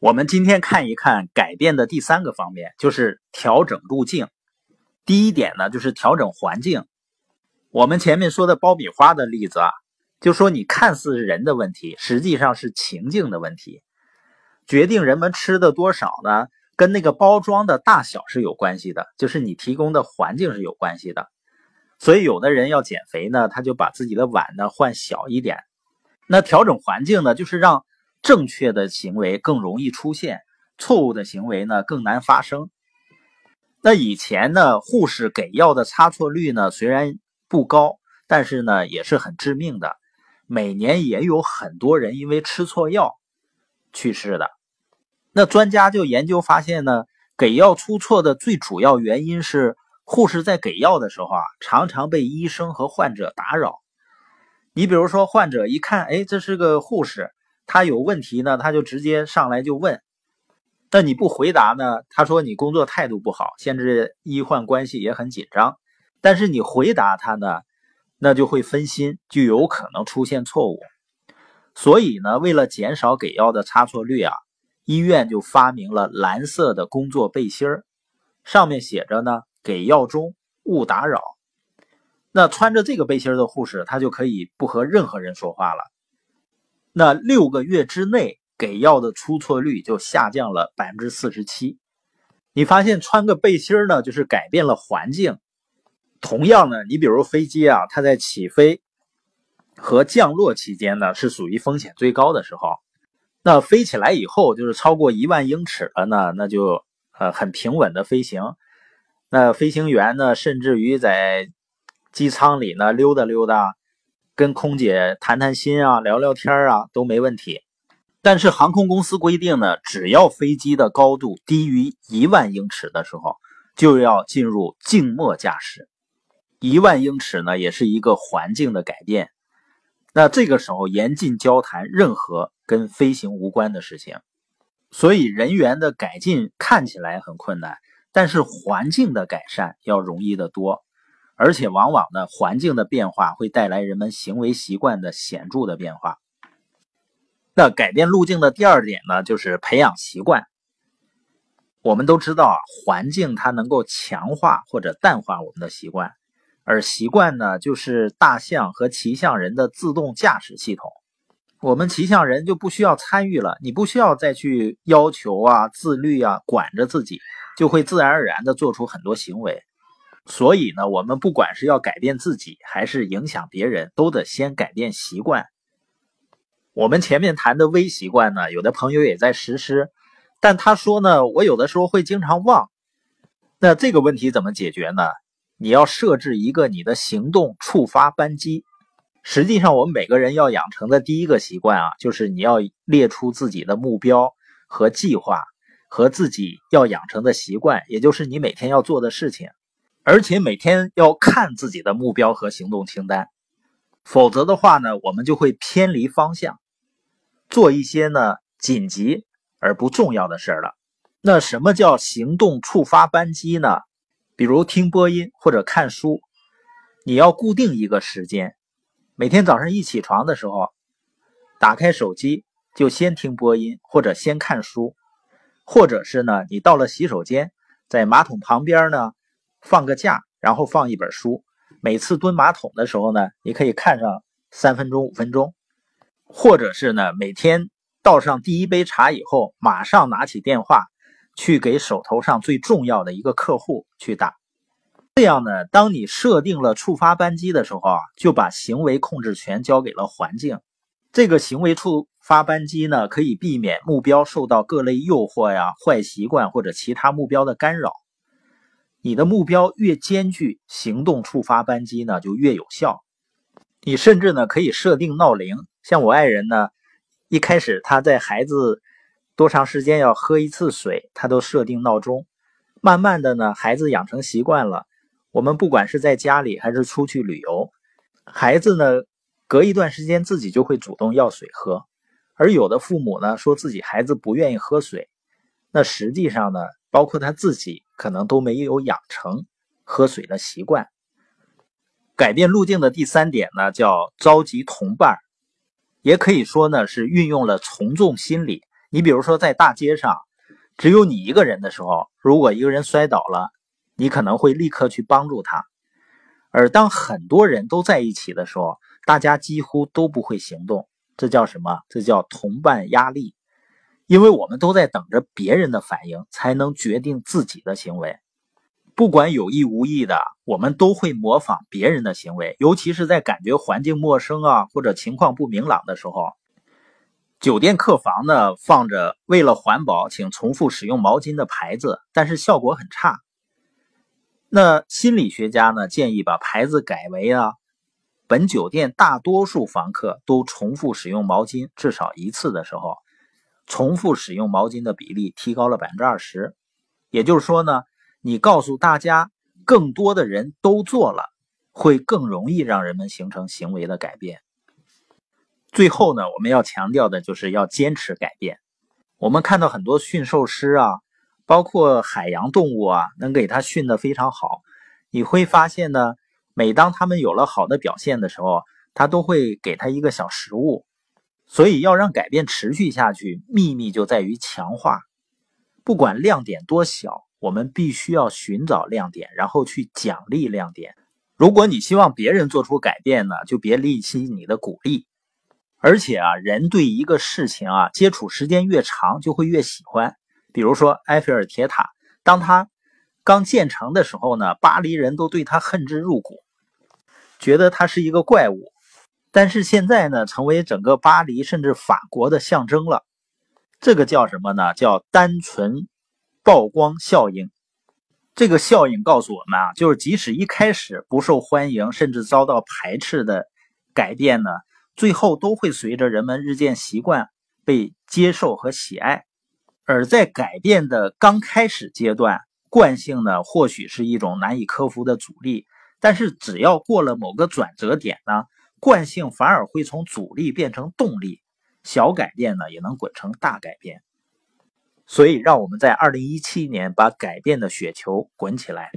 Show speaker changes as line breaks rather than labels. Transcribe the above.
我们今天看一看改变的第三个方面，就是调整路径。第一点呢，就是调整环境。我们前面说的爆米花的例子啊，就说你看似是人的问题，实际上是情境的问题。决定人们吃的多少呢，跟那个包装的大小是有关系的，就是你提供的环境是有关系的。所以有的人要减肥呢，他就把自己的碗呢换小一点。那调整环境呢，就是让正确的行为更容易出现，错误的行为呢更难发生。那以前呢，护士给药的差错率呢虽然不高，但是呢也是很致命的，每年也有很多人因为吃错药去世的。那专家就研究发现呢，给药出错的最主要原因是护士在给药的时候啊，常常被医生和患者打扰。你比如说，患者一看，哎，这是个护士，他有问题呢，他就直接上来就问。那你不回答呢？他说你工作态度不好，限制医患关系也很紧张。但是你回答他呢，那就会分心，就有可能出现错误。所以呢，为了减少给药的差错率啊，医院就发明了蓝色的工作背心儿，上面写着呢“给药中勿打扰”。那穿着这个背心的护士，他就可以不和任何人说话了。那六个月之内。给药的出错率就下降了百分之四十七。你发现穿个背心呢，就是改变了环境。同样呢，你比如飞机啊，它在起飞和降落期间呢，是属于风险最高的时候。那飞起来以后，就是超过一万英尺了呢，那就呃很平稳的飞行。那飞行员呢，甚至于在机舱里呢溜达溜达，跟空姐谈谈心啊，聊聊天啊，都没问题。但是航空公司规定呢，只要飞机的高度低于一万英尺的时候，就要进入静默驾驶。一万英尺呢，也是一个环境的改变。那这个时候严禁交谈任何跟飞行无关的事情。所以人员的改进看起来很困难，但是环境的改善要容易得多。而且往往呢，环境的变化会带来人们行为习惯的显著的变化。那改变路径的第二点呢，就是培养习惯。我们都知道啊，环境它能够强化或者淡化我们的习惯，而习惯呢，就是大象和骑象人的自动驾驶系统。我们骑象人就不需要参与了，你不需要再去要求啊、自律啊、管着自己，就会自然而然的做出很多行为。所以呢，我们不管是要改变自己，还是影响别人，都得先改变习惯。我们前面谈的微习惯呢，有的朋友也在实施，但他说呢，我有的时候会经常忘。那这个问题怎么解决呢？你要设置一个你的行动触发扳机。实际上，我们每个人要养成的第一个习惯啊，就是你要列出自己的目标和计划和自己要养成的习惯，也就是你每天要做的事情，而且每天要看自己的目标和行动清单，否则的话呢，我们就会偏离方向。做一些呢紧急而不重要的事儿了。那什么叫行动触发扳机呢？比如听播音或者看书，你要固定一个时间，每天早上一起床的时候，打开手机就先听播音或者先看书，或者是呢，你到了洗手间，在马桶旁边呢放个假，然后放一本书，每次蹲马桶的时候呢，你可以看上三分钟五分钟。或者是呢，每天倒上第一杯茶以后，马上拿起电话去给手头上最重要的一个客户去打。这样呢，当你设定了触发扳机的时候啊，就把行为控制权交给了环境。这个行为触发扳机呢，可以避免目标受到各类诱惑呀、坏习惯或者其他目标的干扰。你的目标越艰巨，行动触发扳机呢就越有效。你甚至呢可以设定闹铃。像我爱人呢，一开始他在孩子多长时间要喝一次水，他都设定闹钟。慢慢的呢，孩子养成习惯了。我们不管是在家里还是出去旅游，孩子呢隔一段时间自己就会主动要水喝。而有的父母呢说自己孩子不愿意喝水，那实际上呢，包括他自己可能都没有养成喝水的习惯。改变路径的第三点呢，叫召集同伴。也可以说呢，是运用了从众心理，你比如说在大街上，只有你一个人的时候，如果一个人摔倒了，你可能会立刻去帮助他；而当很多人都在一起的时候，大家几乎都不会行动。这叫什么？这叫同伴压力。因为我们都在等着别人的反应，才能决定自己的行为。不管有意无意的，我们都会模仿别人的行为，尤其是在感觉环境陌生啊，或者情况不明朗的时候。酒店客房呢，放着“为了环保，请重复使用毛巾”的牌子，但是效果很差。那心理学家呢，建议把牌子改为啊，本酒店大多数房客都重复使用毛巾至少一次的时候。重复使用毛巾的比例提高了百分之二十，也就是说呢，你告诉大家更多的人都做了，会更容易让人们形成行为的改变。最后呢，我们要强调的就是要坚持改变。我们看到很多驯兽师啊，包括海洋动物啊，能给它训得非常好。你会发现呢，每当他们有了好的表现的时候，他都会给他一个小食物。所以要让改变持续下去，秘密就在于强化。不管亮点多小，我们必须要寻找亮点，然后去奖励亮点。如果你希望别人做出改变呢，就别吝惜你的鼓励。而且啊，人对一个事情啊接触时间越长，就会越喜欢。比如说埃菲尔铁塔，当它刚建成的时候呢，巴黎人都对它恨之入骨，觉得它是一个怪物。但是现在呢，成为整个巴黎甚至法国的象征了。这个叫什么呢？叫单纯曝光效应。这个效应告诉我们啊，就是即使一开始不受欢迎，甚至遭到排斥的改变呢，最后都会随着人们日渐习惯被接受和喜爱。而在改变的刚开始阶段，惯性呢或许是一种难以克服的阻力，但是只要过了某个转折点呢？惯性反而会从阻力变成动力，小改变呢也能滚成大改变。所以，让我们在二零一七年把改变的雪球滚起来。